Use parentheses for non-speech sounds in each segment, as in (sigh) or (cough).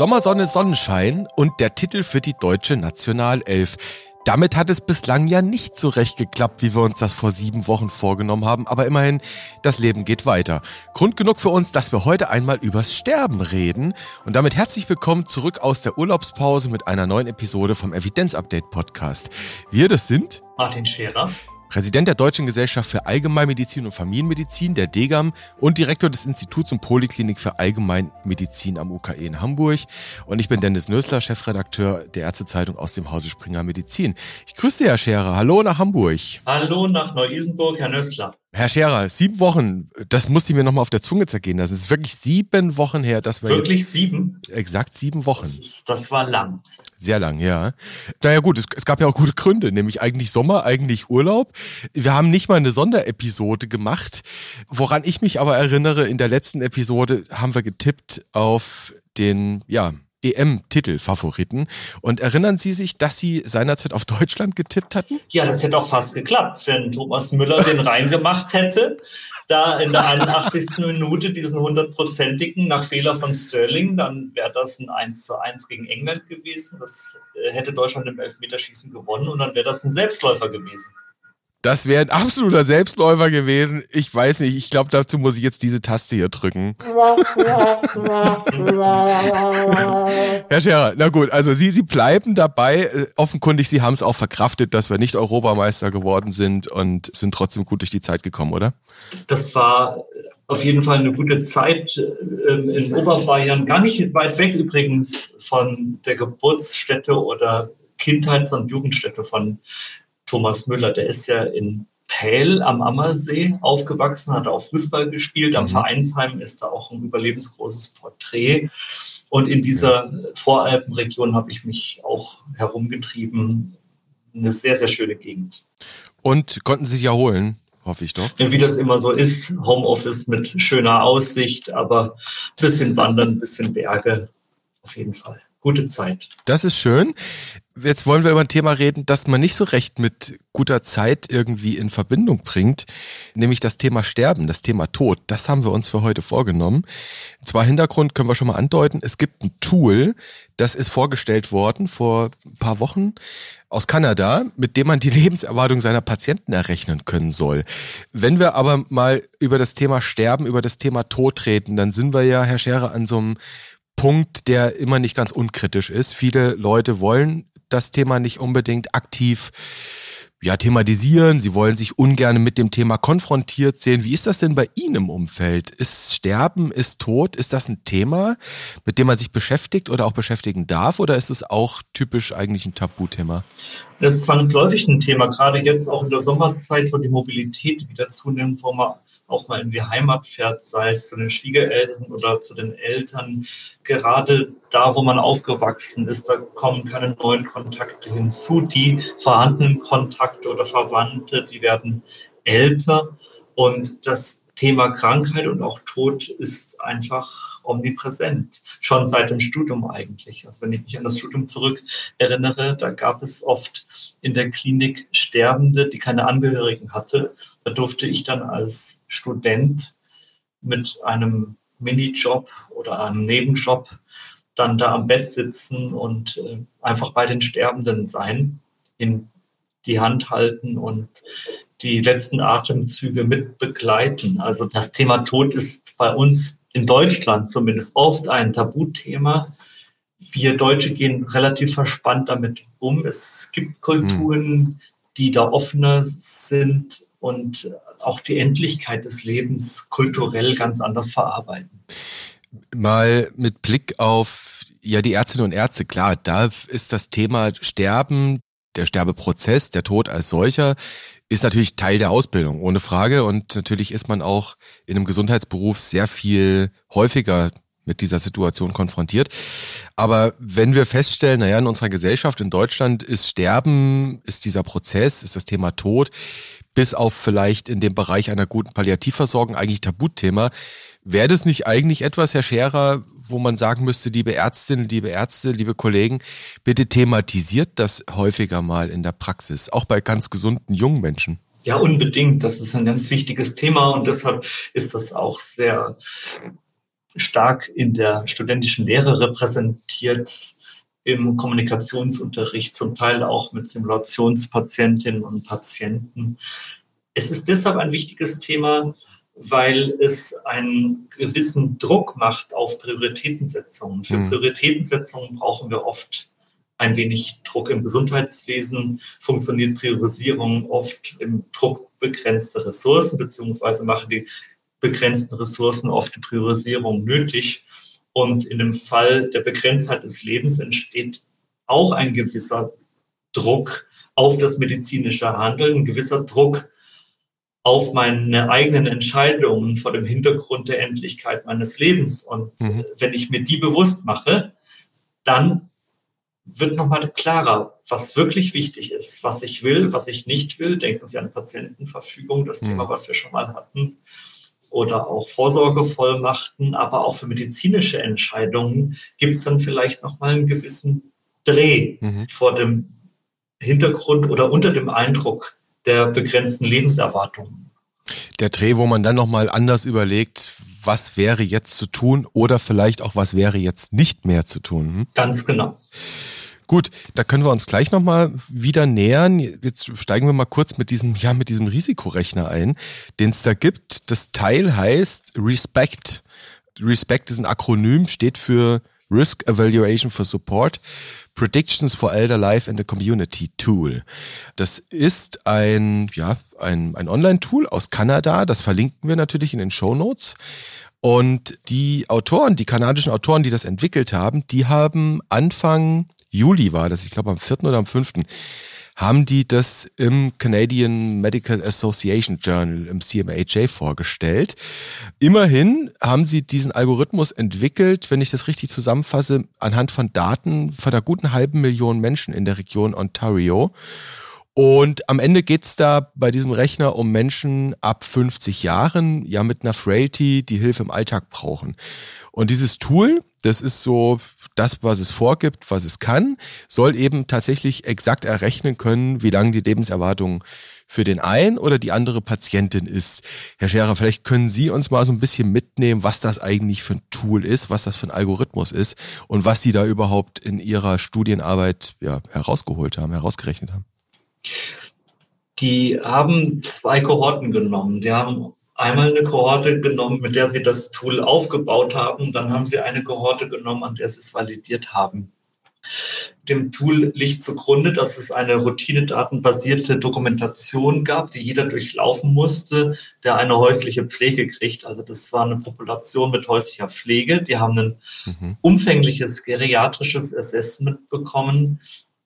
Sommersonne, Sonnenschein und der Titel für die deutsche Nationalelf. Damit hat es bislang ja nicht so recht geklappt, wie wir uns das vor sieben Wochen vorgenommen haben, aber immerhin, das Leben geht weiter. Grund genug für uns, dass wir heute einmal übers Sterben reden und damit herzlich willkommen zurück aus der Urlaubspause mit einer neuen Episode vom Evidenz Update Podcast. Wir, das sind Martin Scherer Präsident der Deutschen Gesellschaft für Allgemeinmedizin und Familienmedizin, der DGAM und Direktor des Instituts und Poliklinik für Allgemeinmedizin am UKE in Hamburg. Und ich bin Dennis Nösler, Chefredakteur der Ärztezeitung aus dem Hause Springer Medizin. Ich grüße Sie, Herr Scherer. Hallo nach Hamburg. Hallo nach Neu-Isenburg, Herr Nösler. Herr Scherer, sieben Wochen, das musste ich mir nochmal auf der Zunge zergehen. Es ist wirklich sieben Wochen her, dass wir Wirklich jetzt, sieben? Exakt sieben Wochen. Das, ist, das war lang. Sehr lang, ja. Naja gut, es, es, gab ja auch gute Gründe, nämlich eigentlich Sommer, eigentlich Urlaub. Wir haben nicht mal eine Sonderepisode gemacht. Woran ich mich aber erinnere, in der letzten Episode haben wir getippt auf den, ja, EM-Titel-Favoriten. Und erinnern Sie sich, dass Sie seinerzeit auf Deutschland getippt hatten? Ja, das hätte auch fast geklappt, wenn Thomas Müller den reingemacht hätte. Da in der 81. Minute diesen hundertprozentigen nach Fehler von Sterling, dann wäre das ein 1 zu 1 gegen England gewesen. Das äh, hätte Deutschland im Elfmeterschießen gewonnen und dann wäre das ein Selbstläufer gewesen. Das wäre ein absoluter Selbstläufer gewesen. Ich weiß nicht, ich glaube, dazu muss ich jetzt diese Taste hier drücken. (laughs) Herr Scherer, na gut, also Sie, Sie bleiben dabei. Äh, offenkundig, Sie haben es auch verkraftet, dass wir nicht Europameister geworden sind und sind trotzdem gut durch die Zeit gekommen, oder? Das war auf jeden Fall eine gute Zeit ähm, in Oberbayern, gar nicht weit weg übrigens von der Geburtsstätte oder Kindheits- und Jugendstätte von Thomas Müller, der ist ja in Pähl am Ammersee aufgewachsen, hat auch Fußball gespielt. Am mhm. Vereinsheim ist da auch ein überlebensgroßes Porträt. Und in dieser Voralpenregion habe ich mich auch herumgetrieben. Eine sehr, sehr schöne Gegend. Und konnten Sie sich erholen? Hoffe ich doch. Wie das immer so ist, Homeoffice mit schöner Aussicht, aber ein bisschen Wandern, ein bisschen Berge, auf jeden Fall gute Zeit. Das ist schön. Jetzt wollen wir über ein Thema reden, das man nicht so recht mit guter Zeit irgendwie in Verbindung bringt, nämlich das Thema Sterben, das Thema Tod. Das haben wir uns für heute vorgenommen. Und zwar Hintergrund können wir schon mal andeuten. Es gibt ein Tool, das ist vorgestellt worden vor ein paar Wochen aus Kanada, mit dem man die (laughs) Lebenserwartung seiner Patienten errechnen können soll. Wenn wir aber mal über das Thema Sterben, über das Thema Tod reden, dann sind wir ja, Herr Scherer, an so einem Punkt, der immer nicht ganz unkritisch ist. Viele Leute wollen das Thema nicht unbedingt aktiv ja, thematisieren. Sie wollen sich ungern mit dem Thema konfrontiert sehen. Wie ist das denn bei Ihnen im Umfeld? Ist Sterben, ist Tod, ist das ein Thema, mit dem man sich beschäftigt oder auch beschäftigen darf? Oder ist es auch typisch eigentlich ein Tabuthema? Das ist zwangsläufig ein Thema, gerade jetzt auch in der Sommerzeit, wo die Mobilität wieder zunimmt, wo man auch mal in die Heimat fährt, sei es zu den Schwiegereltern oder zu den Eltern. Gerade da, wo man aufgewachsen ist, da kommen keine neuen Kontakte hinzu. Die vorhandenen Kontakte oder Verwandte, die werden älter. Und das Thema Krankheit und auch Tod ist einfach omnipräsent, schon seit dem Studium eigentlich. Also wenn ich mich an das Studium zurück erinnere, da gab es oft in der Klinik Sterbende, die keine Angehörigen hatte. Da durfte ich dann als Student mit einem Minijob oder einem Nebenjob dann da am Bett sitzen und äh, einfach bei den Sterbenden sein, in die Hand halten und die letzten Atemzüge mit begleiten. Also das Thema Tod ist bei uns in Deutschland zumindest oft ein Tabuthema. Wir Deutsche gehen relativ verspannt damit um. Es gibt Kulturen, die da offener sind und auch die Endlichkeit des Lebens kulturell ganz anders verarbeiten. Mal mit Blick auf ja die Ärztinnen und Ärzte, klar, da ist das Thema Sterben, der Sterbeprozess, der Tod als solcher, ist natürlich Teil der Ausbildung, ohne Frage. Und natürlich ist man auch in einem Gesundheitsberuf sehr viel häufiger mit dieser Situation konfrontiert. Aber wenn wir feststellen, naja, in unserer Gesellschaft in Deutschland ist Sterben, ist dieser Prozess, ist das Thema Tod bis auf vielleicht in dem Bereich einer guten Palliativversorgung eigentlich Tabuthema. Wäre das nicht eigentlich etwas, Herr Scherer, wo man sagen müsste, liebe Ärztinnen, liebe Ärzte, liebe Kollegen, bitte thematisiert das häufiger mal in der Praxis, auch bei ganz gesunden jungen Menschen? Ja, unbedingt. Das ist ein ganz wichtiges Thema und deshalb ist das auch sehr stark in der studentischen Lehre repräsentiert, im Kommunikationsunterricht, zum Teil auch mit Simulationspatientinnen und Patienten. Es ist deshalb ein wichtiges Thema, weil es einen gewissen Druck macht auf Prioritätensetzungen. Für mhm. Prioritätensetzungen brauchen wir oft ein wenig Druck im Gesundheitswesen, funktioniert Priorisierung oft im Druck begrenzter Ressourcen, beziehungsweise machen die begrenzten Ressourcen oft die Priorisierung nötig. Und in dem Fall der Begrenztheit des Lebens entsteht auch ein gewisser Druck auf das medizinische Handeln, ein gewisser Druck auf meine eigenen Entscheidungen vor dem Hintergrund der Endlichkeit meines Lebens. Und mhm. wenn ich mir die bewusst mache, dann wird nochmal klarer, was wirklich wichtig ist, was ich will, was ich nicht will. Denken Sie an Patientenverfügung, das mhm. Thema, was wir schon mal hatten oder auch Vorsorgevollmachten, aber auch für medizinische Entscheidungen gibt es dann vielleicht nochmal einen gewissen Dreh mhm. vor dem Hintergrund oder unter dem Eindruck der begrenzten Lebenserwartung. Der Dreh, wo man dann nochmal anders überlegt, was wäre jetzt zu tun oder vielleicht auch, was wäre jetzt nicht mehr zu tun. Hm? Ganz genau. Gut, da können wir uns gleich nochmal wieder nähern. Jetzt steigen wir mal kurz mit diesem, ja, mit diesem Risikorechner ein, den es da gibt. Das Teil heißt Respect. Respect ist ein Akronym, steht für Risk Evaluation for Support, Predictions for Elder Life and the Community Tool. Das ist ein, ja, ein, ein Online-Tool aus Kanada. Das verlinken wir natürlich in den Show Notes. Und die Autoren, die kanadischen Autoren, die das entwickelt haben, die haben Anfang Juli war das, ich glaube am 4. oder am 5., haben die das im Canadian Medical Association Journal, im CMAJ, vorgestellt. Immerhin haben sie diesen Algorithmus entwickelt, wenn ich das richtig zusammenfasse, anhand von Daten von einer guten halben Million Menschen in der Region Ontario. Und am Ende geht's da bei diesem Rechner um Menschen ab 50 Jahren, ja mit einer Frailty, die Hilfe im Alltag brauchen. Und dieses Tool, das ist so das, was es vorgibt, was es kann, soll eben tatsächlich exakt errechnen können, wie lange die Lebenserwartung für den einen oder die andere Patientin ist. Herr Scherer, vielleicht können Sie uns mal so ein bisschen mitnehmen, was das eigentlich für ein Tool ist, was das für ein Algorithmus ist und was Sie da überhaupt in Ihrer Studienarbeit ja, herausgeholt haben, herausgerechnet haben. Die haben zwei Kohorten genommen. Die haben einmal eine Kohorte genommen, mit der sie das Tool aufgebaut haben. Dann haben sie eine Kohorte genommen, an der sie es validiert haben. Dem Tool liegt zugrunde, dass es eine routinedatenbasierte Dokumentation gab, die jeder durchlaufen musste, der eine häusliche Pflege kriegt. Also das war eine Population mit häuslicher Pflege. Die haben ein mhm. umfängliches geriatrisches Assessment bekommen.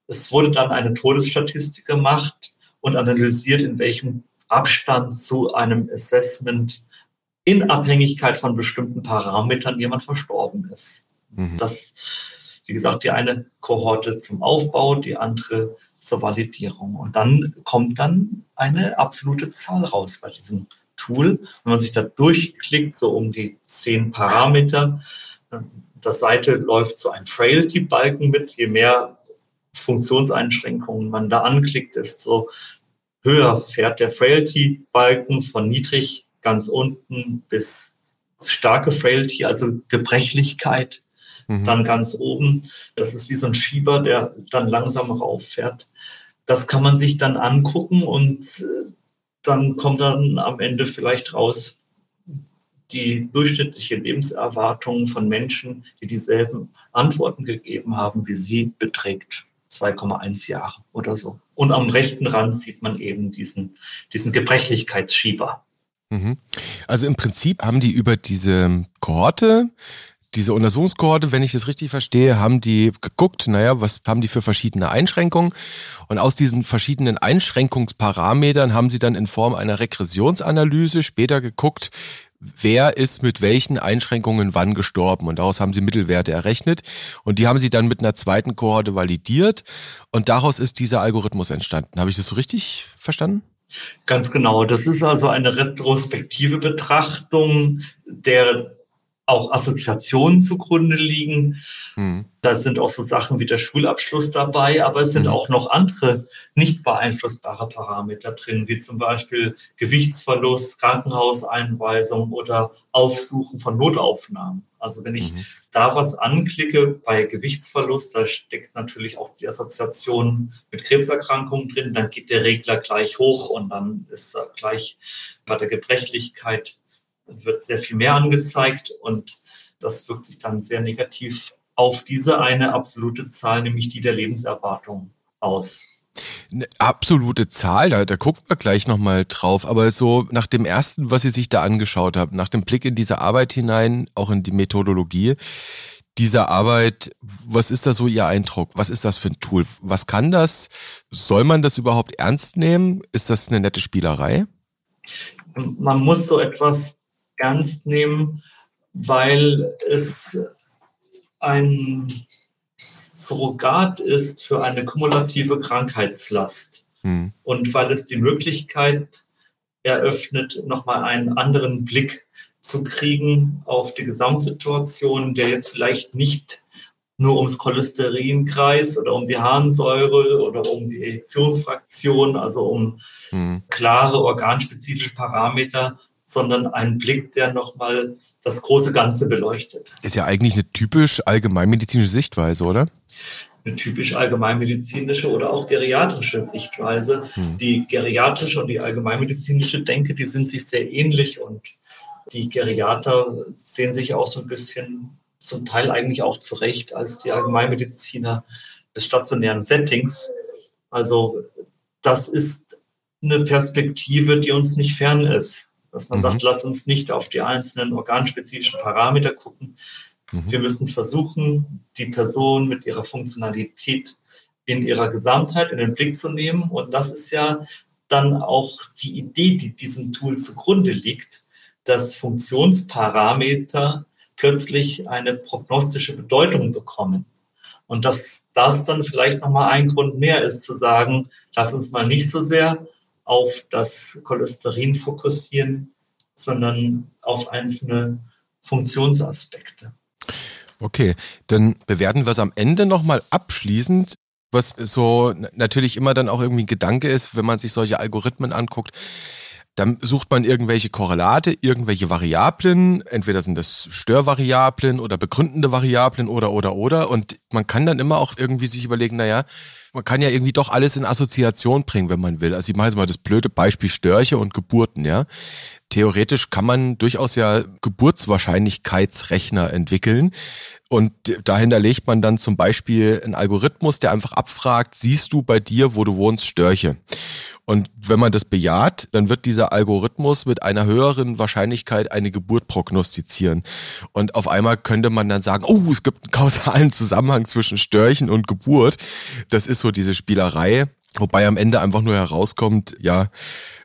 Es wurde dann eine Todesstatistik gemacht und analysiert, in welchem Abstand zu einem Assessment in Abhängigkeit von bestimmten Parametern jemand verstorben ist. Mhm. Das, wie gesagt, die eine Kohorte zum Aufbau, die andere zur Validierung. Und dann kommt dann eine absolute Zahl raus bei diesem Tool. Wenn man sich da durchklickt, so um die zehn Parameter, das Seite läuft so ein Frailty-Balken mit. Je mehr Funktionseinschränkungen man da anklickt, desto höher fährt der Frailty-Balken von niedrig ganz unten bis starke Frailty, also Gebrechlichkeit, mhm. dann ganz oben. Das ist wie so ein Schieber, der dann langsam rauffährt. Das kann man sich dann angucken und äh, dann kommt dann am Ende vielleicht raus, die durchschnittliche Lebenserwartung von Menschen, die dieselben Antworten gegeben haben wie Sie, beträgt 2,1 Jahre oder so. Und am rechten Rand sieht man eben diesen, diesen Gebrechlichkeitsschieber. Mhm. Also im Prinzip haben die über diese Kohorte, diese Untersuchungskohorte, wenn ich es richtig verstehe, haben die geguckt, naja, was haben die für verschiedene Einschränkungen? Und aus diesen verschiedenen Einschränkungsparametern haben sie dann in Form einer Regressionsanalyse später geguckt, wer ist mit welchen Einschränkungen wann gestorben. Und daraus haben sie Mittelwerte errechnet. Und die haben sie dann mit einer zweiten Kohorte validiert. Und daraus ist dieser Algorithmus entstanden. Habe ich das so richtig verstanden? Ganz genau. Das ist also eine retrospektive Betrachtung der auch Assoziationen zugrunde liegen. Mhm. Da sind auch so Sachen wie der Schulabschluss dabei, aber es sind mhm. auch noch andere nicht beeinflussbare Parameter drin, wie zum Beispiel Gewichtsverlust, Krankenhauseinweisung oder Aufsuchen von Notaufnahmen. Also wenn ich mhm. da was anklicke bei Gewichtsverlust, da steckt natürlich auch die Assoziation mit Krebserkrankungen drin, dann geht der Regler gleich hoch und dann ist er gleich bei der Gebrechlichkeit wird sehr viel mehr angezeigt und das wirkt sich dann sehr negativ auf diese eine absolute Zahl, nämlich die der Lebenserwartung aus. Eine absolute Zahl, da, da gucken wir gleich nochmal drauf, aber so nach dem ersten, was Sie sich da angeschaut haben, nach dem Blick in diese Arbeit hinein, auch in die Methodologie dieser Arbeit, was ist da so Ihr Eindruck? Was ist das für ein Tool? Was kann das? Soll man das überhaupt ernst nehmen? Ist das eine nette Spielerei? Man muss so etwas ernst nehmen, weil es ein Surrogat ist für eine kumulative Krankheitslast mhm. und weil es die Möglichkeit eröffnet, nochmal einen anderen Blick zu kriegen auf die Gesamtsituation, der jetzt vielleicht nicht nur ums Cholesterin kreist oder um die Harnsäure oder um die Ejektionsfraktion, also um mhm. klare organspezifische Parameter, sondern ein Blick, der nochmal das große Ganze beleuchtet. Ist ja eigentlich eine typisch allgemeinmedizinische Sichtweise, oder? Eine typisch allgemeinmedizinische oder auch geriatrische Sichtweise. Hm. Die geriatrische und die allgemeinmedizinische Denke, die sind sich sehr ähnlich und die Geriater sehen sich auch so ein bisschen zum Teil eigentlich auch zurecht als die Allgemeinmediziner des stationären Settings. Also das ist eine Perspektive, die uns nicht fern ist dass man mhm. sagt, lass uns nicht auf die einzelnen organspezifischen Parameter gucken. Mhm. Wir müssen versuchen, die Person mit ihrer Funktionalität in ihrer Gesamtheit in den Blick zu nehmen. Und das ist ja dann auch die Idee, die diesem Tool zugrunde liegt, dass Funktionsparameter plötzlich eine prognostische Bedeutung bekommen. Und dass das dann vielleicht nochmal ein Grund mehr ist, zu sagen, lass uns mal nicht so sehr auf das Cholesterin fokussieren, sondern auf einzelne Funktionsaspekte. Okay, dann bewerten wir es am Ende nochmal abschließend, was so natürlich immer dann auch irgendwie ein Gedanke ist, wenn man sich solche Algorithmen anguckt. Dann sucht man irgendwelche Korrelate, irgendwelche Variablen. Entweder sind das Störvariablen oder begründende Variablen oder, oder, oder. Und man kann dann immer auch irgendwie sich überlegen, naja, man kann ja irgendwie doch alles in Assoziation bringen, wenn man will. Also ich mache jetzt mal das blöde Beispiel Störche und Geburten, ja. Theoretisch kann man durchaus ja Geburtswahrscheinlichkeitsrechner entwickeln. Und dahinter legt man dann zum Beispiel einen Algorithmus, der einfach abfragt, siehst du bei dir, wo du wohnst, Störche? Und wenn man das bejaht, dann wird dieser Algorithmus mit einer höheren Wahrscheinlichkeit eine Geburt prognostizieren. Und auf einmal könnte man dann sagen, oh, es gibt einen kausalen Zusammenhang zwischen Störchen und Geburt. Das ist so diese Spielerei. Wobei am Ende einfach nur herauskommt, ja,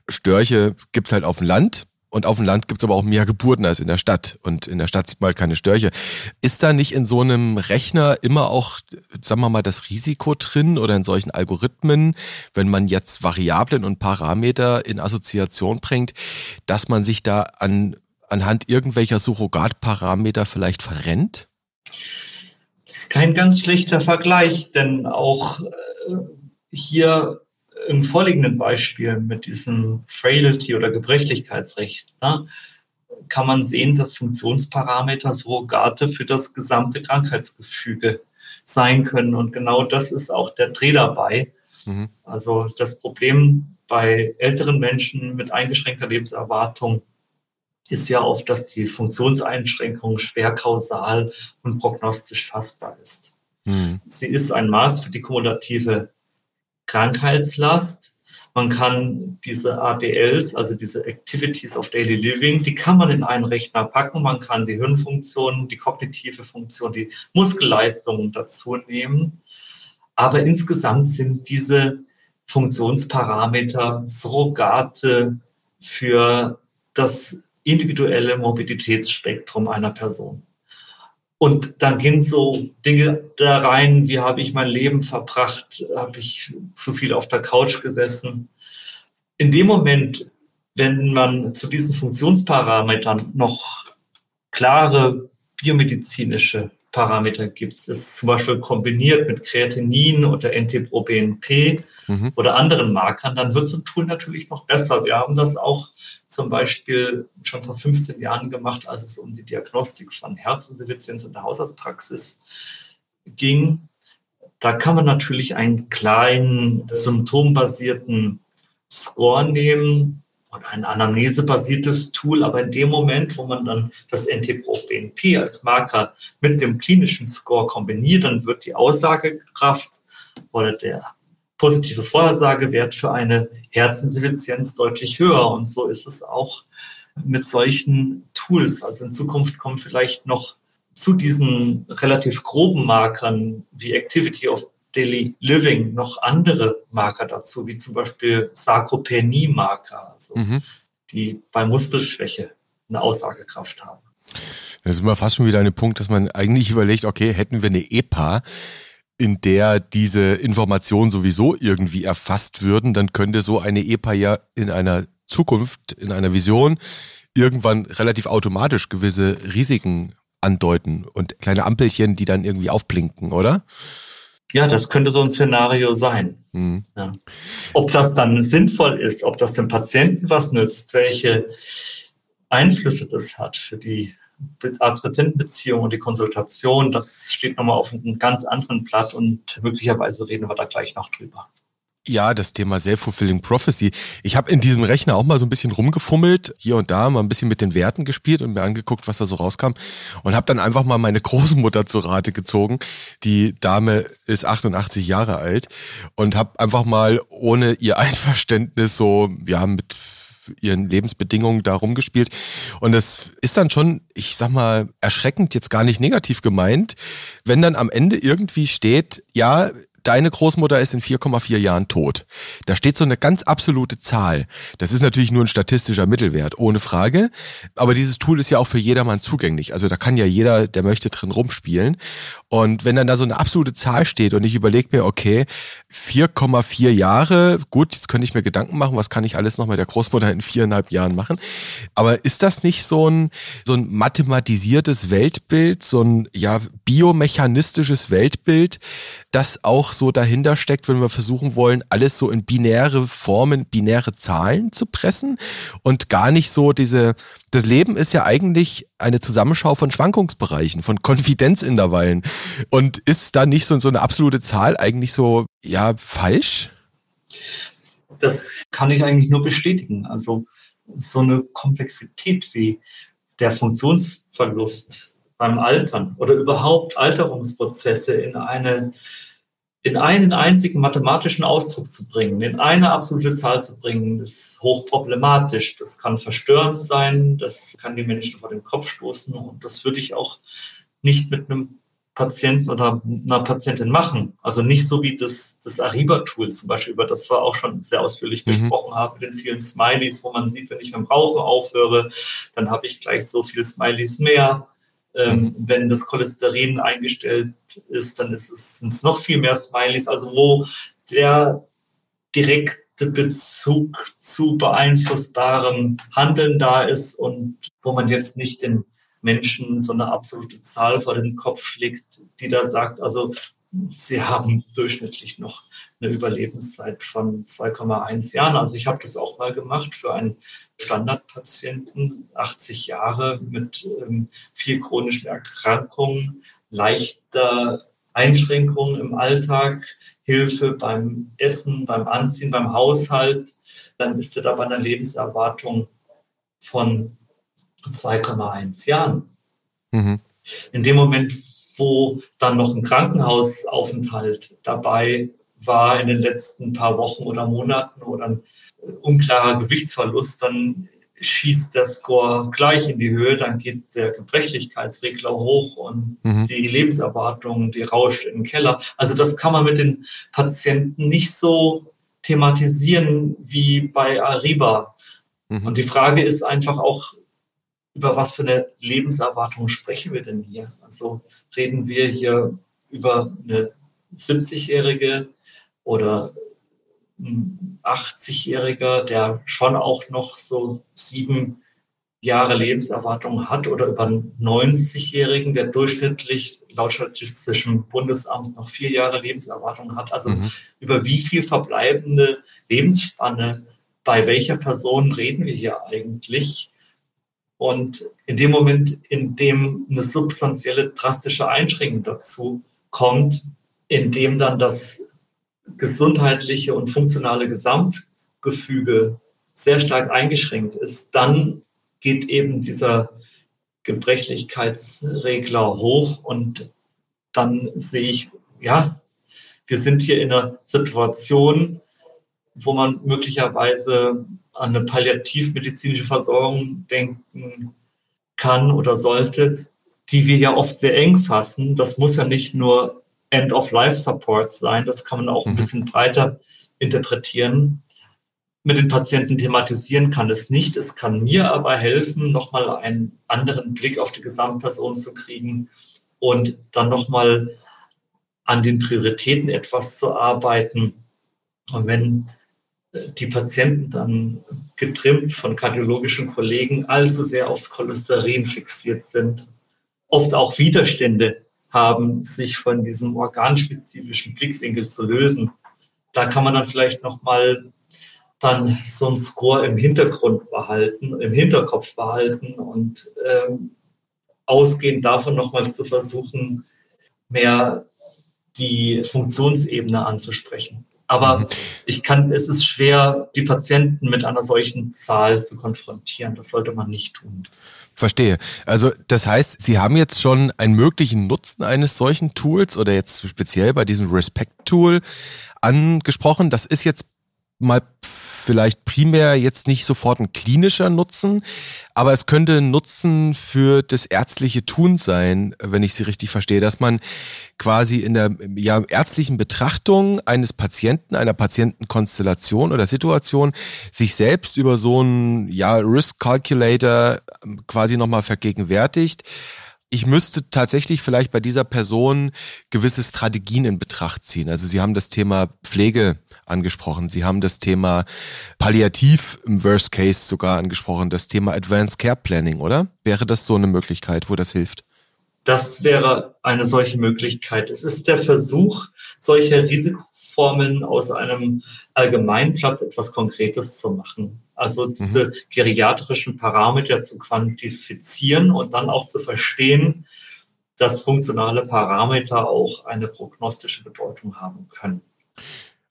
Störche gibt's halt auf dem Land und auf dem Land gibt's aber auch mehr Geburten als in der Stadt. Und in der Stadt sieht man halt keine Störche. Ist da nicht in so einem Rechner immer auch, sagen wir mal, das Risiko drin oder in solchen Algorithmen, wenn man jetzt Variablen und Parameter in Assoziation bringt, dass man sich da an, anhand irgendwelcher Surrogatparameter vielleicht verrennt? Das ist kein ganz schlechter Vergleich, denn auch äh, hier im vorliegenden Beispiel mit diesem Frailty oder Gebrechlichkeitsrecht ne, kann man sehen, dass Funktionsparameter Surrogate für das gesamte Krankheitsgefüge sein können. Und genau das ist auch der Dreh dabei. Mhm. Also das Problem bei älteren Menschen mit eingeschränkter Lebenserwartung ist ja oft, dass die Funktionseinschränkung schwer kausal und prognostisch fassbar ist. Mhm. Sie ist ein Maß für die kumulative Krankheitslast. Man kann diese ADLs, also diese Activities of Daily Living, die kann man in einen Rechner packen. Man kann die Hirnfunktion, die kognitive Funktion, die Muskelleistungen dazu nehmen. Aber insgesamt sind diese Funktionsparameter Surrogate für das individuelle Mobilitätsspektrum einer Person. Und dann gehen so Dinge da rein, wie habe ich mein Leben verbracht, habe ich zu viel auf der Couch gesessen. In dem Moment, wenn man zu diesen Funktionsparametern noch klare biomedizinische Parameter gibt. Ist zum Beispiel kombiniert mit Kreatinin oder NT-proBNP mhm. oder anderen Markern, dann wird so ein Tool natürlich noch besser. Wir haben das auch zum Beispiel schon vor 15 Jahren gemacht, als es um die Diagnostik von Herzinsuffizienz in der Hausarztpraxis ging. Da kann man natürlich einen kleinen symptombasierten Score nehmen, und ein anamnesebasiertes Tool, aber in dem Moment, wo man dann das NT-proBNP als Marker mit dem klinischen Score kombiniert, dann wird die Aussagekraft oder der positive Vorhersagewert für eine Herzinsuffizienz deutlich höher. Und so ist es auch mit solchen Tools. Also in Zukunft kommen vielleicht noch zu diesen relativ groben Markern wie Activity of Daily Living noch andere Marker dazu, wie zum Beispiel Sarkopenie-Marker, also mhm. die bei Muskelschwäche eine Aussagekraft haben. Das ist immer fast schon wieder ein Punkt, dass man eigentlich überlegt, okay, hätten wir eine EPA, in der diese Informationen sowieso irgendwie erfasst würden, dann könnte so eine EPA ja in einer Zukunft, in einer Vision irgendwann relativ automatisch gewisse Risiken andeuten und kleine Ampelchen, die dann irgendwie aufblinken, oder? Ja, das könnte so ein Szenario sein. Mhm. Ja. Ob das dann sinnvoll ist, ob das dem Patienten was nützt, welche Einflüsse das hat für die Arzt-Patienten-Beziehung und die Konsultation, das steht nochmal auf einem ganz anderen Blatt und möglicherweise reden wir da gleich noch drüber. Ja, das Thema Self-Fulfilling Prophecy. Ich habe in diesem Rechner auch mal so ein bisschen rumgefummelt, hier und da mal ein bisschen mit den Werten gespielt und mir angeguckt, was da so rauskam und habe dann einfach mal meine Großmutter zur Rate gezogen. Die Dame ist 88 Jahre alt und habe einfach mal ohne ihr Einverständnis so ja mit ihren Lebensbedingungen da rumgespielt. Und das ist dann schon, ich sag mal, erschreckend, jetzt gar nicht negativ gemeint, wenn dann am Ende irgendwie steht, ja, deine Großmutter ist in 4,4 Jahren tot. Da steht so eine ganz absolute Zahl. Das ist natürlich nur ein statistischer Mittelwert, ohne Frage. Aber dieses Tool ist ja auch für jedermann zugänglich. Also da kann ja jeder, der möchte, drin rumspielen. Und wenn dann da so eine absolute Zahl steht und ich überlege mir, okay, 4,4 Jahre, gut, jetzt könnte ich mir Gedanken machen, was kann ich alles noch mit der Großmutter in viereinhalb Jahren machen. Aber ist das nicht so ein, so ein mathematisiertes Weltbild, so ein ja, biomechanistisches Weltbild, das auch so dahinter steckt, wenn wir versuchen wollen, alles so in binäre Formen, binäre Zahlen zu pressen und gar nicht so diese, das Leben ist ja eigentlich eine Zusammenschau von Schwankungsbereichen, von Konfidenzintervallen. Und ist da nicht so, so eine absolute Zahl eigentlich so, ja, falsch? Das kann ich eigentlich nur bestätigen. Also so eine Komplexität wie der Funktionsverlust beim Altern oder überhaupt Alterungsprozesse in eine in einen einzigen mathematischen Ausdruck zu bringen, in eine absolute Zahl zu bringen, ist hochproblematisch. Das kann verstörend sein, das kann die Menschen vor den Kopf stoßen und das würde ich auch nicht mit einem Patienten oder einer Patientin machen. Also nicht so wie das, das Ariba-Tool zum Beispiel, über das wir auch schon sehr ausführlich mhm. gesprochen haben, mit den vielen Smileys, wo man sieht, wenn ich dem Rauchen aufhöre, dann habe ich gleich so viele Smileys mehr ähm, wenn das Cholesterin eingestellt ist, dann ist es, sind es noch viel mehr Smileys. Also wo der direkte Bezug zu beeinflussbarem Handeln da ist und wo man jetzt nicht den Menschen so eine absolute Zahl vor den Kopf legt, die da sagt, also sie haben durchschnittlich noch eine Überlebenszeit von 2,1 Jahren. Also ich habe das auch mal gemacht für einen Standardpatienten, 80 Jahre mit ähm, viel chronischen Erkrankungen, leichter Einschränkungen im Alltag, Hilfe beim Essen, beim Anziehen, beim Haushalt, dann ist er da bei einer Lebenserwartung von 2,1 Jahren. Mhm. In dem Moment, wo dann noch ein Krankenhausaufenthalt dabei war in den letzten paar Wochen oder Monaten oder ein unklarer Gewichtsverlust, dann schießt der Score gleich in die Höhe, dann geht der Gebrechlichkeitsregler hoch und mhm. die Lebenserwartung, die rauscht in den Keller. Also das kann man mit den Patienten nicht so thematisieren wie bei Ariba. Mhm. Und die Frage ist einfach auch, über was für eine Lebenserwartung sprechen wir denn hier? Also reden wir hier über eine 70-Jährige oder 80-Jähriger, der schon auch noch so sieben Jahre Lebenserwartung hat oder über einen 90-Jährigen, der durchschnittlich laut Statistischem Bundesamt noch vier Jahre Lebenserwartung hat. Also mhm. über wie viel verbleibende Lebensspanne bei welcher Person reden wir hier eigentlich? Und in dem Moment, in dem eine substanzielle drastische Einschränkung dazu kommt, in dem dann das gesundheitliche und funktionale Gesamtgefüge sehr stark eingeschränkt ist, dann geht eben dieser Gebrechlichkeitsregler hoch und dann sehe ich, ja, wir sind hier in einer Situation, wo man möglicherweise an eine palliativmedizinische Versorgung denken kann oder sollte, die wir ja oft sehr eng fassen. Das muss ja nicht nur End-of-Life-Support sein, das kann man auch ein mhm. bisschen breiter interpretieren mit den Patienten thematisieren kann es nicht. Es kann mir aber helfen, nochmal einen anderen Blick auf die Gesamtperson zu kriegen und dann nochmal an den Prioritäten etwas zu arbeiten. Und wenn die Patienten dann getrimmt von kardiologischen Kollegen allzu sehr aufs Cholesterin fixiert sind, oft auch Widerstände haben, sich von diesem organspezifischen Blickwinkel zu lösen. Da kann man dann vielleicht nochmal dann so ein Score im Hintergrund behalten, im Hinterkopf behalten und ähm, ausgehend davon nochmal zu versuchen, mehr die Funktionsebene anzusprechen. Aber mhm. ich kann, es ist schwer, die Patienten mit einer solchen Zahl zu konfrontieren. Das sollte man nicht tun. Verstehe. Also das heißt, Sie haben jetzt schon einen möglichen Nutzen eines solchen Tools oder jetzt speziell bei diesem Respect-Tool angesprochen. Das ist jetzt mal vielleicht primär jetzt nicht sofort ein klinischer Nutzen, aber es könnte ein Nutzen für das ärztliche Tun sein, wenn ich Sie richtig verstehe, dass man quasi in der ja, ärztlichen Betrachtung eines Patienten, einer Patientenkonstellation oder Situation sich selbst über so einen ja, Risk Calculator quasi nochmal vergegenwärtigt ich müsste tatsächlich vielleicht bei dieser Person gewisse Strategien in Betracht ziehen. Also Sie haben das Thema Pflege angesprochen. Sie haben das Thema Palliativ im Worst Case sogar angesprochen, das Thema Advanced Care Planning, oder? Wäre das so eine Möglichkeit, wo das hilft? Das wäre eine solche Möglichkeit. Es ist der Versuch, solche Risikoformeln aus einem Allgemeinplatz etwas Konkretes zu machen. Also diese mhm. geriatrischen Parameter zu quantifizieren und dann auch zu verstehen, dass funktionale Parameter auch eine prognostische Bedeutung haben können.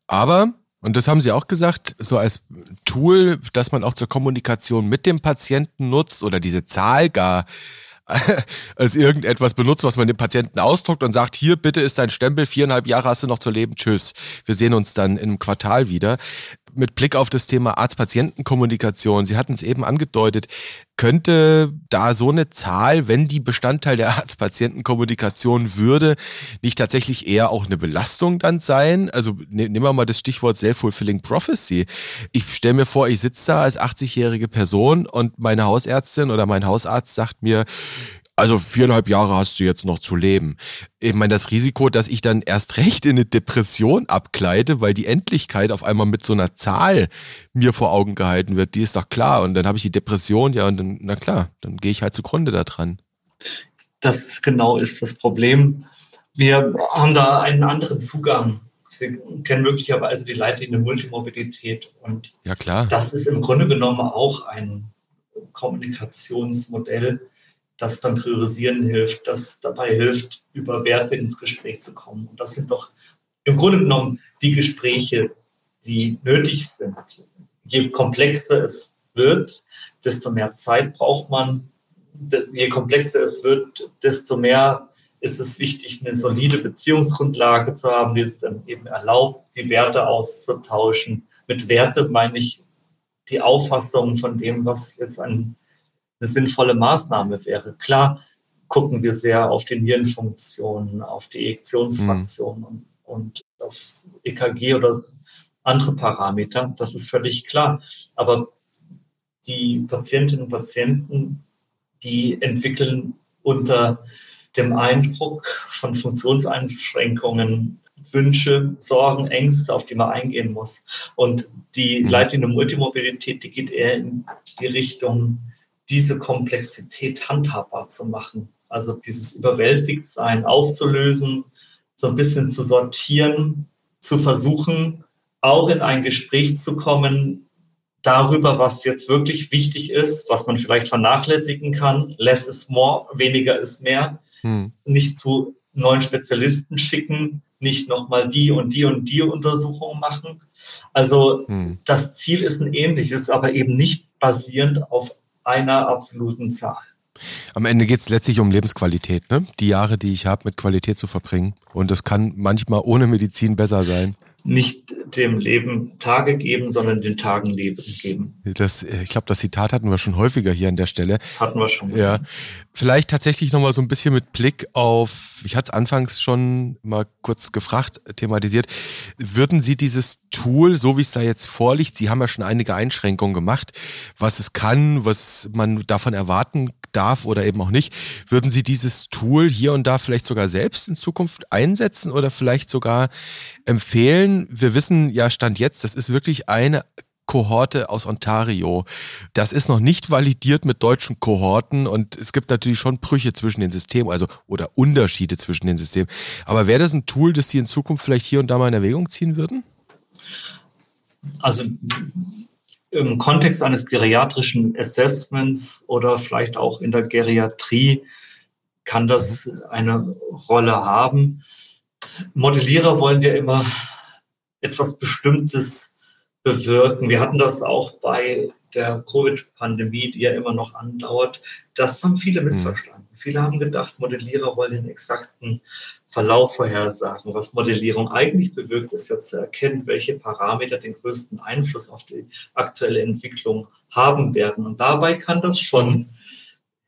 Aber, und das haben Sie auch gesagt, so als Tool, das man auch zur Kommunikation mit dem Patienten nutzt oder diese Zahl gar (laughs) als irgendetwas benutzt, was man dem Patienten ausdruckt und sagt, hier bitte ist dein Stempel, viereinhalb Jahre hast du noch zu leben, tschüss. Wir sehen uns dann einem Quartal wieder mit Blick auf das Thema Arzt-Patienten-Kommunikation, Sie hatten es eben angedeutet, könnte da so eine Zahl, wenn die Bestandteil der Arzt-Patienten-Kommunikation würde, nicht tatsächlich eher auch eine Belastung dann sein? Also ne, nehmen wir mal das Stichwort Self-Fulfilling Prophecy. Ich stelle mir vor, ich sitze da als 80-jährige Person und meine Hausärztin oder mein Hausarzt sagt mir, also viereinhalb Jahre hast du jetzt noch zu leben. Ich meine, das Risiko, dass ich dann erst recht in eine Depression abgleite, weil die Endlichkeit auf einmal mit so einer Zahl mir vor Augen gehalten wird, die ist doch klar. Und dann habe ich die Depression, ja, und dann, na klar, dann gehe ich halt zugrunde daran. Das genau ist das Problem. Wir haben da einen anderen Zugang. Sie kennen möglicherweise die Leitlinie Multimobilität. Und ja, klar. das ist im Grunde genommen auch ein Kommunikationsmodell, das beim Priorisieren hilft, das dabei hilft, über Werte ins Gespräch zu kommen. Und das sind doch im Grunde genommen die Gespräche, die nötig sind. Je komplexer es wird, desto mehr Zeit braucht man. Je komplexer es wird, desto mehr ist es wichtig, eine solide Beziehungsgrundlage zu haben, die es dann eben erlaubt, die Werte auszutauschen. Mit Werte meine ich die Auffassung von dem, was jetzt ein eine sinnvolle Maßnahme wäre. Klar gucken wir sehr auf die Nierenfunktionen, auf die Ejektionsfraktion mhm. und, und aufs EKG oder andere Parameter. Das ist völlig klar. Aber die Patientinnen und Patienten, die entwickeln unter dem Eindruck von Funktionseinschränkungen Wünsche, Sorgen, Ängste, auf die man eingehen muss. Und die mhm. Leitlinie Multimobilität, die geht eher in die Richtung, diese Komplexität handhabbar zu machen. Also dieses Überwältigtsein aufzulösen, so ein bisschen zu sortieren, zu versuchen, auch in ein Gespräch zu kommen darüber, was jetzt wirklich wichtig ist, was man vielleicht vernachlässigen kann. Less is more, weniger ist mehr. Hm. Nicht zu neuen Spezialisten schicken, nicht nochmal die und die und die Untersuchungen machen. Also hm. das Ziel ist ein ähnliches, aber eben nicht basierend auf einer absoluten Zahl. Am Ende geht es letztlich um Lebensqualität, ne? Die Jahre, die ich habe, mit Qualität zu verbringen. Und das kann manchmal ohne Medizin besser sein nicht dem Leben Tage geben, sondern den Tagen Leben geben. Das, äh, ich glaube, das Zitat hatten wir schon häufiger hier an der Stelle. Das hatten wir schon. Ja. Vielleicht tatsächlich nochmal so ein bisschen mit Blick auf, ich hatte es anfangs schon mal kurz gefragt, thematisiert. Würden Sie dieses Tool, so wie es da jetzt vorliegt, Sie haben ja schon einige Einschränkungen gemacht, was es kann, was man davon erwarten darf oder eben auch nicht, würden Sie dieses Tool hier und da vielleicht sogar selbst in Zukunft einsetzen oder vielleicht sogar empfehlen? Wir wissen ja, Stand jetzt, das ist wirklich eine Kohorte aus Ontario. Das ist noch nicht validiert mit deutschen Kohorten und es gibt natürlich schon Brüche zwischen den Systemen, also oder Unterschiede zwischen den Systemen. Aber wäre das ein Tool, das Sie in Zukunft vielleicht hier und da mal in Erwägung ziehen würden? Also im Kontext eines geriatrischen Assessments oder vielleicht auch in der Geriatrie kann das mhm. eine Rolle haben. Modellierer wollen ja immer etwas Bestimmtes bewirken. Wir hatten das auch bei der Covid-Pandemie, die ja immer noch andauert. Das haben viele mhm. missverstanden. Viele haben gedacht, Modellierer wollen den exakten Verlauf vorhersagen. Was Modellierung eigentlich bewirkt, ist ja zu erkennen, welche Parameter den größten Einfluss auf die aktuelle Entwicklung haben werden. Und dabei kann das schon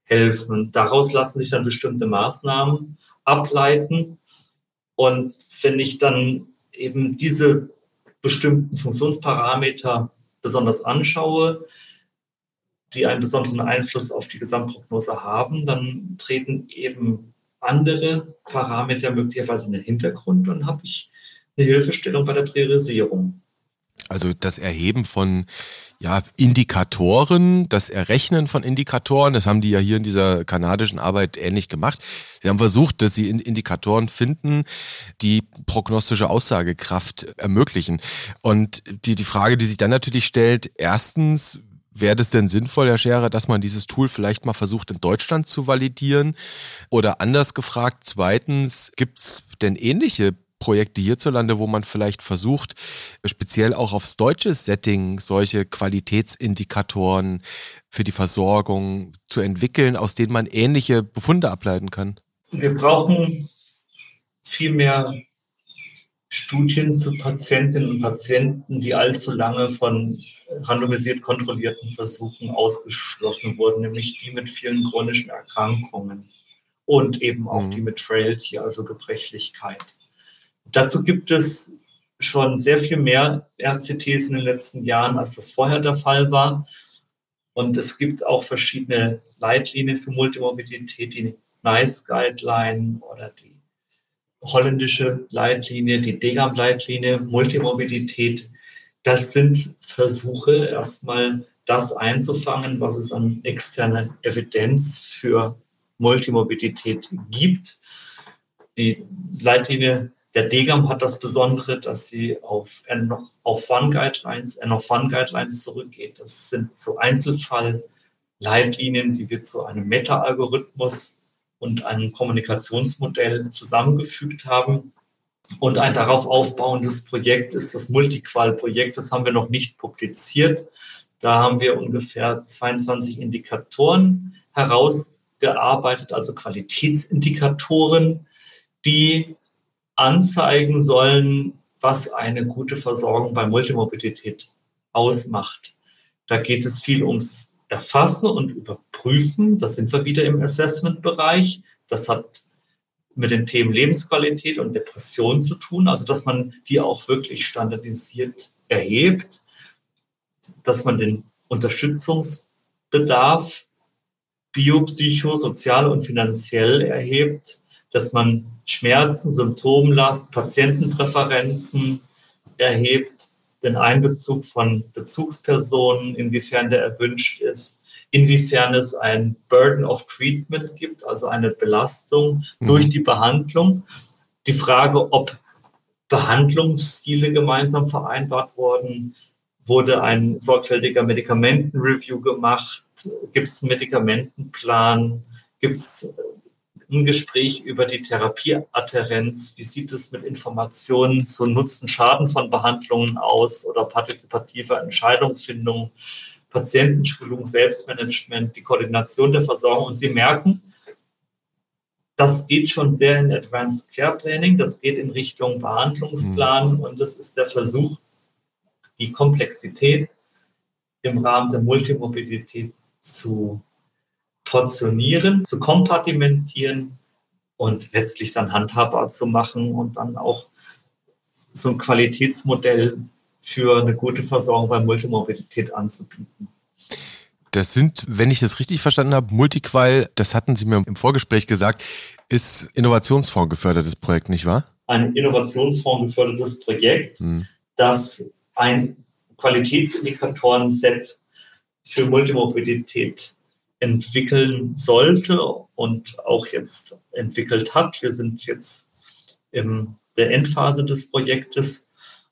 helfen. Daraus lassen sich dann bestimmte Maßnahmen ableiten. Und wenn ich dann eben diese bestimmten Funktionsparameter besonders anschaue, die einen besonderen Einfluss auf die Gesamtprognose haben, dann treten eben andere Parameter möglicherweise in den Hintergrund und habe ich eine Hilfestellung bei der Priorisierung. Also das Erheben von ja, Indikatoren, das Errechnen von Indikatoren, das haben die ja hier in dieser kanadischen Arbeit ähnlich gemacht. Sie haben versucht, dass sie Indikatoren finden, die prognostische Aussagekraft ermöglichen. Und die, die Frage, die sich dann natürlich stellt, erstens, Wäre das denn sinnvoll, Herr Scherer, dass man dieses Tool vielleicht mal versucht, in Deutschland zu validieren? Oder anders gefragt, zweitens, gibt es denn ähnliche Projekte hierzulande, wo man vielleicht versucht, speziell auch aufs deutsche Setting solche Qualitätsindikatoren für die Versorgung zu entwickeln, aus denen man ähnliche Befunde ableiten kann? Wir brauchen viel mehr Studien zu Patientinnen und Patienten, die allzu lange von randomisiert kontrollierten Versuchen ausgeschlossen wurden, nämlich die mit vielen chronischen Erkrankungen und eben auch mhm. die mit Frailty, also Gebrechlichkeit. Dazu gibt es schon sehr viel mehr RCTs in den letzten Jahren, als das vorher der Fall war. Und es gibt auch verschiedene Leitlinien für Multimorbidität, die NICE Guideline oder die holländische Leitlinie, die DGAM-Leitlinie, Multimorbidität. Das sind Versuche, erstmal das einzufangen, was es an externer Evidenz für Multimorbidität gibt. Die Leitlinie der DGAM hat das Besondere, dass sie auf, auf Fun-Guidelines, N-of-Fun-Guidelines zurückgeht. Das sind so Einzelfall-Leitlinien, die wir zu einem Meta-Algorithmus und einem Kommunikationsmodell zusammengefügt haben. Und ein darauf aufbauendes Projekt ist das Multiqual-Projekt. Das haben wir noch nicht publiziert. Da haben wir ungefähr 22 Indikatoren herausgearbeitet, also Qualitätsindikatoren, die anzeigen sollen, was eine gute Versorgung bei Multimorbidität ausmacht. Da geht es viel ums Erfassen und Überprüfen. Das sind wir wieder im Assessment-Bereich. Das hat mit den Themen Lebensqualität und Depression zu tun, also dass man die auch wirklich standardisiert erhebt, dass man den Unterstützungsbedarf biopsychosozial und finanziell erhebt, dass man Schmerzen, Symptomlast, Patientenpräferenzen erhebt, den Einbezug von Bezugspersonen, inwiefern der erwünscht ist, inwiefern es ein Burden of Treatment gibt, also eine Belastung mhm. durch die Behandlung. Die Frage, ob Behandlungsstile gemeinsam vereinbart wurden, wurde ein sorgfältiger Medikamentenreview gemacht, gibt es einen Medikamentenplan, gibt es ein Gespräch über die Therapieadherenz, wie sieht es mit Informationen zu Nutzen, Schaden von Behandlungen aus oder partizipative Entscheidungsfindung, Patientenschulung, Selbstmanagement, die Koordination der Versorgung. Und Sie merken, das geht schon sehr in Advanced Care Planning, das geht in Richtung Behandlungsplan mhm. und das ist der Versuch, die Komplexität im Rahmen der Multimobilität zu portionieren, zu kompartimentieren und letztlich dann handhabbar zu machen und dann auch so ein Qualitätsmodell für eine gute Versorgung bei Multimobilität anzubieten. Das sind, wenn ich das richtig verstanden habe, Multiqual, das hatten Sie mir im Vorgespräch gesagt, ist Innovationsfonds gefördertes Projekt, nicht wahr? Ein Innovationsfonds gefördertes Projekt, hm. das ein Qualitätsindikatoren-Set für Multimobilität entwickeln sollte und auch jetzt entwickelt hat. Wir sind jetzt in der Endphase des Projektes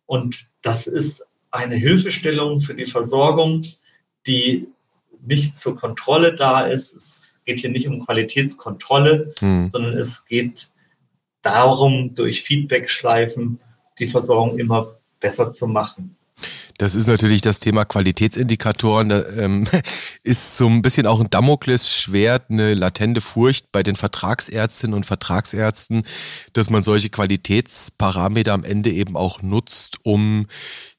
und das ist eine Hilfestellung für die Versorgung, die nicht zur Kontrolle da ist. Es geht hier nicht um Qualitätskontrolle, hm. sondern es geht darum, durch Feedbackschleifen die Versorgung immer besser zu machen. Das ist natürlich das Thema Qualitätsindikatoren. Da ähm, (laughs) ist so ein bisschen auch ein Damoklesschwert, eine latente Furcht bei den Vertragsärztinnen und Vertragsärzten, dass man solche Qualitätsparameter am Ende eben auch nutzt, um,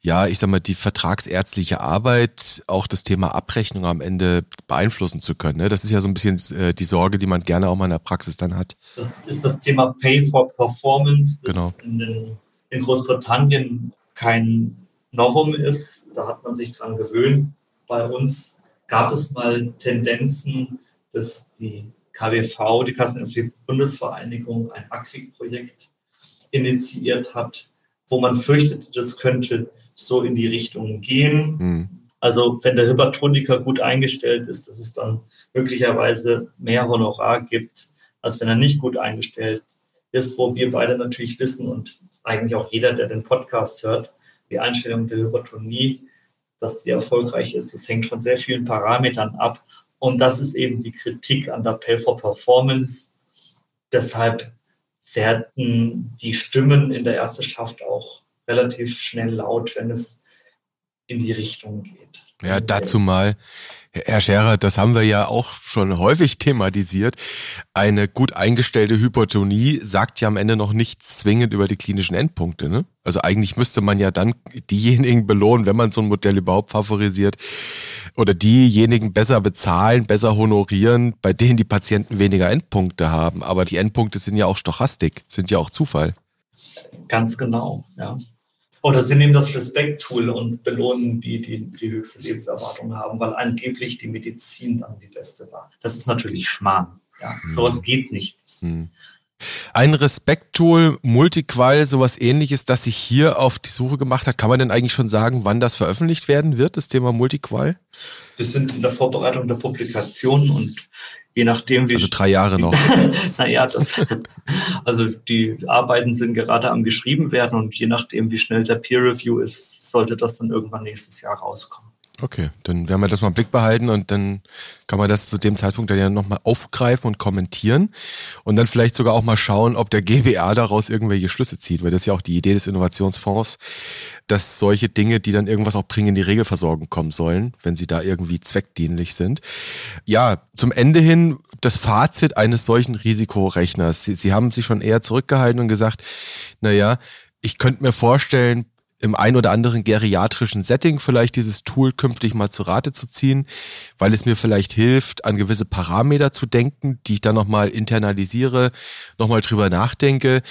ja, ich sag mal, die vertragsärztliche Arbeit, auch das Thema Abrechnung am Ende beeinflussen zu können. Ne? Das ist ja so ein bisschen äh, die Sorge, die man gerne auch mal in der Praxis dann hat. Das ist das Thema Pay for Performance, das genau. in, in Großbritannien kein Novum ist. Da hat man sich dran gewöhnt. Bei uns gab es mal Tendenzen, dass die KWV, die Kassenärztliche Bundesvereinigung, ein AQUIC-Projekt initiiert hat, wo man fürchtete, das könnte so in die Richtung gehen. Mhm. Also wenn der Hypertoniker gut eingestellt ist, dass es dann möglicherweise mehr Honorar gibt, als wenn er nicht gut eingestellt ist, wo wir beide natürlich wissen und eigentlich auch jeder, der den Podcast hört, die Einstellung der Hypertonie, dass die erfolgreich ist. Das hängt von sehr vielen Parametern ab. Und das ist eben die Kritik an der Pay for Performance. Deshalb werden die Stimmen in der Ärzteschaft auch relativ schnell laut, wenn es in die Richtung geht. Ja, dazu mal Herr Scherer, das haben wir ja auch schon häufig thematisiert. Eine gut eingestellte Hypertonie sagt ja am Ende noch nichts zwingend über die klinischen Endpunkte. Ne? Also eigentlich müsste man ja dann diejenigen belohnen, wenn man so ein Modell überhaupt favorisiert, oder diejenigen besser bezahlen, besser honorieren, bei denen die Patienten weniger Endpunkte haben. Aber die Endpunkte sind ja auch Stochastik, sind ja auch Zufall. Ganz genau, ja. Oder sie nehmen das Respekt-Tool und belohnen die, die die höchste Lebenserwartung haben, weil angeblich die Medizin dann die beste war. Das ist natürlich Schmarrn. Ja, mhm. sowas geht nicht. Mhm. Ein Respekt-Tool, Multiqual, sowas ähnliches, das sich hier auf die Suche gemacht hat. Kann man denn eigentlich schon sagen, wann das veröffentlicht werden wird, das Thema Multiqual? Wir sind in der Vorbereitung der Publikation und je nachdem wie. Also drei Jahre noch. (laughs) naja, das, also die Arbeiten sind gerade am geschrieben werden und je nachdem, wie schnell der Peer Review ist, sollte das dann irgendwann nächstes Jahr rauskommen. Okay, dann werden wir das mal im Blick behalten und dann kann man das zu dem Zeitpunkt dann ja nochmal aufgreifen und kommentieren und dann vielleicht sogar auch mal schauen, ob der GWA daraus irgendwelche Schlüsse zieht, weil das ist ja auch die Idee des Innovationsfonds, dass solche Dinge, die dann irgendwas auch bringen, in die Regelversorgung kommen sollen, wenn sie da irgendwie zweckdienlich sind. Ja, zum Ende hin das Fazit eines solchen Risikorechners. Sie, Sie haben sich schon eher zurückgehalten und gesagt, naja, ich könnte mir vorstellen, im ein oder anderen geriatrischen Setting vielleicht dieses Tool künftig mal zu Rate zu ziehen, weil es mir vielleicht hilft, an gewisse Parameter zu denken, die ich dann nochmal internalisiere, nochmal drüber nachdenke.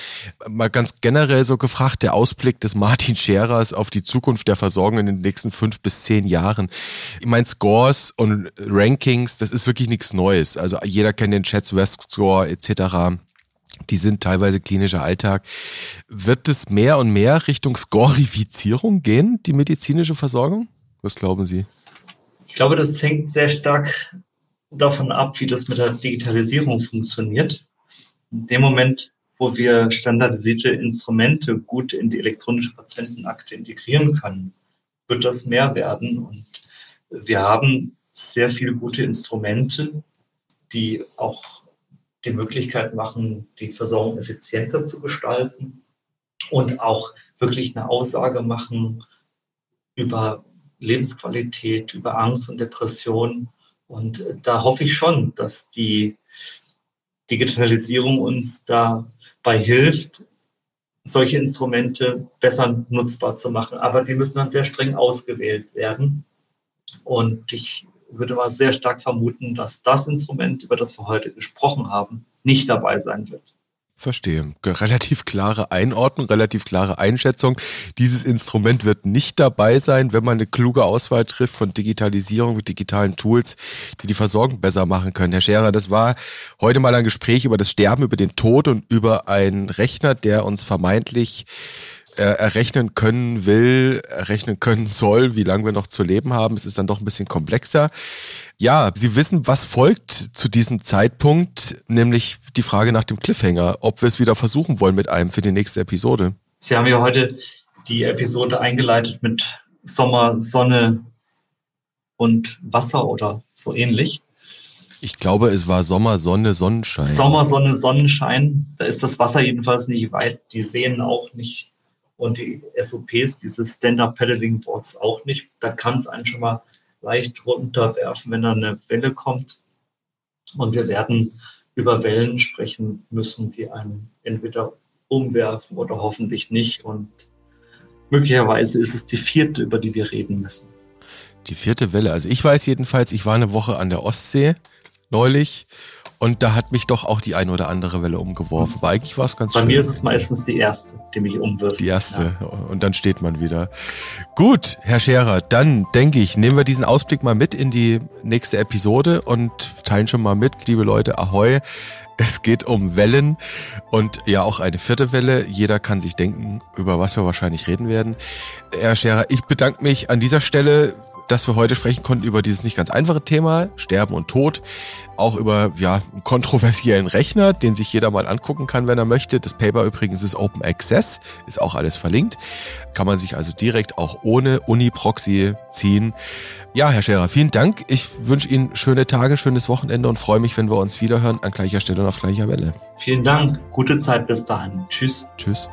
Mal ganz generell so gefragt, der Ausblick des (laughs) Martin Scherers auf die Zukunft der Versorgung in den nächsten fünf bis zehn Jahren. Ich meine, Scores und Rankings, das ist wirklich nichts Neues. Also jeder kennt den Chats West Score etc die sind teilweise klinischer Alltag. Wird es mehr und mehr Richtung Skorifizierung gehen, die medizinische Versorgung? Was glauben Sie? Ich glaube, das hängt sehr stark davon ab, wie das mit der Digitalisierung funktioniert. In dem Moment, wo wir standardisierte Instrumente gut in die elektronische Patientenakte integrieren können, wird das mehr werden. Und wir haben sehr viele gute Instrumente, die auch die Möglichkeit machen, die Versorgung effizienter zu gestalten und auch wirklich eine Aussage machen über Lebensqualität, über Angst und Depression. Und da hoffe ich schon, dass die Digitalisierung uns dabei hilft, solche Instrumente besser nutzbar zu machen. Aber die müssen dann sehr streng ausgewählt werden. Und ich würde mal sehr stark vermuten, dass das Instrument, über das wir heute gesprochen haben, nicht dabei sein wird. Verstehe. Relativ klare Einordnung, relativ klare Einschätzung. Dieses Instrument wird nicht dabei sein, wenn man eine kluge Auswahl trifft von Digitalisierung mit digitalen Tools, die die Versorgung besser machen können. Herr Scherer, das war heute mal ein Gespräch über das Sterben, über den Tod und über einen Rechner, der uns vermeintlich errechnen können will, errechnen können soll, wie lange wir noch zu leben haben. Es ist dann doch ein bisschen komplexer. Ja, Sie wissen, was folgt zu diesem Zeitpunkt, nämlich die Frage nach dem Cliffhanger, ob wir es wieder versuchen wollen mit einem für die nächste Episode. Sie haben ja heute die Episode eingeleitet mit Sommer, Sonne und Wasser oder so ähnlich. Ich glaube, es war Sommer, Sonne, Sonnenschein. Sommer, Sonne, Sonnenschein. Da ist das Wasser jedenfalls nicht weit. Die Seen auch nicht und die SOPs, diese Stand-Up-Paddling-Boards auch nicht. Da kann es einen schon mal leicht runterwerfen, wenn da eine Welle kommt. Und wir werden über Wellen sprechen müssen, die einen entweder umwerfen oder hoffentlich nicht. Und möglicherweise ist es die vierte, über die wir reden müssen. Die vierte Welle. Also ich weiß jedenfalls, ich war eine Woche an der Ostsee neulich und da hat mich doch auch die eine oder andere Welle umgeworfen. Aber eigentlich war es ganz Bei schön. Bei mir ist es meistens die erste, die mich umwirft. Die erste. Ja. Und dann steht man wieder. Gut, Herr Scherer, dann denke ich, nehmen wir diesen Ausblick mal mit in die nächste Episode und teilen schon mal mit, liebe Leute, ahoi. Es geht um Wellen und ja auch eine vierte Welle. Jeder kann sich denken, über was wir wahrscheinlich reden werden. Herr Scherer, ich bedanke mich an dieser Stelle dass wir heute sprechen konnten über dieses nicht ganz einfache Thema, Sterben und Tod. Auch über ja, einen kontroversiellen Rechner, den sich jeder mal angucken kann, wenn er möchte. Das Paper übrigens ist Open Access, ist auch alles verlinkt. Kann man sich also direkt auch ohne Uni-Proxy ziehen. Ja, Herr Scherer, vielen Dank. Ich wünsche Ihnen schöne Tage, schönes Wochenende und freue mich, wenn wir uns wiederhören an gleicher Stelle und auf gleicher Welle. Vielen Dank. Gute Zeit bis dahin. Tschüss. Tschüss.